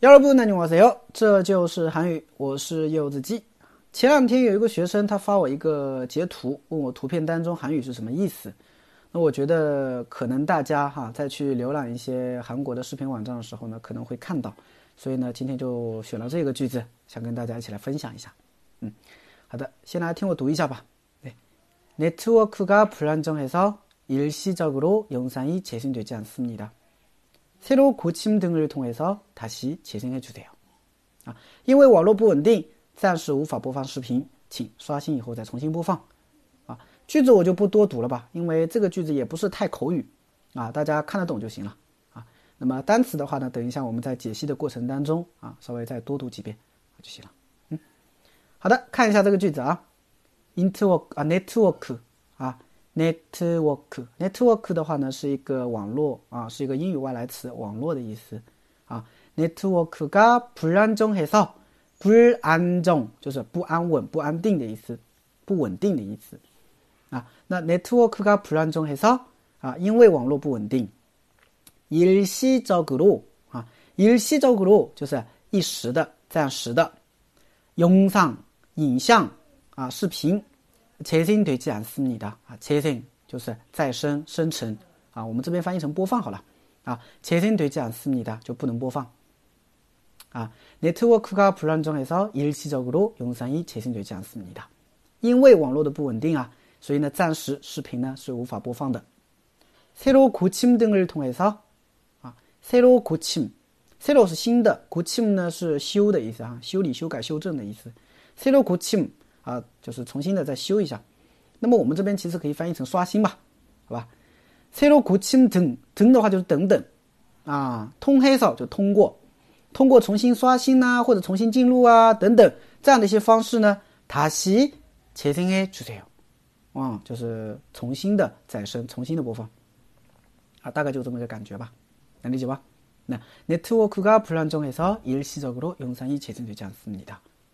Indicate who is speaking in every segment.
Speaker 1: 여러분 안녕하세요. 这就是韩语，我是柚子鸡。前两天有一个学生，他发我一个截图，问我图片当中韩语是什么意思。那我觉得可能大家哈在去浏览一些韩国的视频网站的时候呢，可能会看到，所以呢，今天就选了这个句子，想跟大家一起来分享一下。嗯，好的，先来听我读一下吧。네네트워크가불안정해서일시적으로영상이재생되지않습니다 새로고침등을통해서다시재생해주세요啊，因为网络不稳定，暂时无法播放视频，请刷新以后再重新播放。啊，句子我就不多读了吧，因为这个句子也不是太口语，啊，大家看得懂就行了。啊，那么单词的话呢，等一下我们在解析的过程当中啊，稍微再多读几遍就行了。嗯，好的，看一下这个句子啊，network 啊，network 啊。network，network 的话呢是一个网络啊，是一个英语外来词，网络的意思啊。network가 불안정해서 불안정 就是不安稳、不安定的意思，不稳定的意思啊。那 network가 불안정해서啊，因为网络不稳定，일시적으로啊，일시적으로就是一时的、暂时的，영상影像啊，视频。 재생되지않습니다啊，재생就是再生、生成啊，我们这边翻译成播放好了啊，재생되지않습니다就不能播放啊。네트워크가불안정해서일시적으로영상이재생되지않습니다因为网络的不稳定啊，所以呢，暂时视频呢是无法播放的。새로고침등을통해서啊，새로고침새로是新的，고침呢是修的意思啊，修理、修改、修正的意思。새로고침 啊，就是重新的再修一下。那么我们这边其实可以翻译成刷新吧，好吧？새로고침 등， 등的话就是等等啊，通黑扫就通过，通过重新刷新呐，或者重新进入啊等等这样的一些方式呢，다시재생해주세 요， 啊，就是重新的再生，重新的播放啊，大概就这么个感觉吧，能理解吧？那네트워크가불안정해서일시적으로영상이재생되지않습니다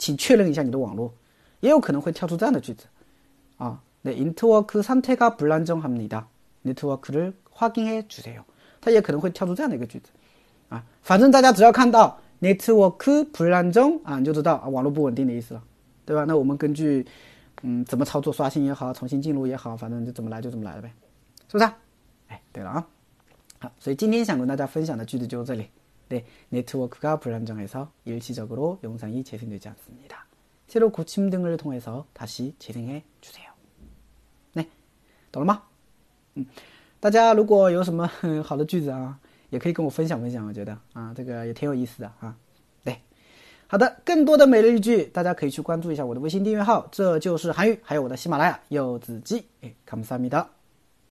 Speaker 1: 请确认一下你的网络，也有可能会跳出这样的句子，啊，네인터워크상태가불안정합니 다。 네트워크를확인해주세 요。 它也可能会跳出这样的一个句子，啊，反正大家只要看到네트워크불안정啊，你就知道啊网络不稳定的意思了，对吧？那我们根据嗯怎么操作刷新也好，重新进入也好，反正就怎么来就怎么来了呗，是不是？哎，对了啊，好，所以今天想跟大家分享的句子就这里。 네, 네트워크가 불안정해서 일시적으로 영상이 재생되지 않습니다. 새로 고침 등을 통해서 다시 재생해 주세요. 네, 懂了吗? 음, 大家如果有什么好的句子啊，也可以跟我分享分享，我觉得啊，这个也挺有意思的啊。对，好的，更多的每日一句，大家可以去关注一下我的微信订阅号，这就是韩语，还有我的喜马拉雅柚子鸡。哎，감사합니다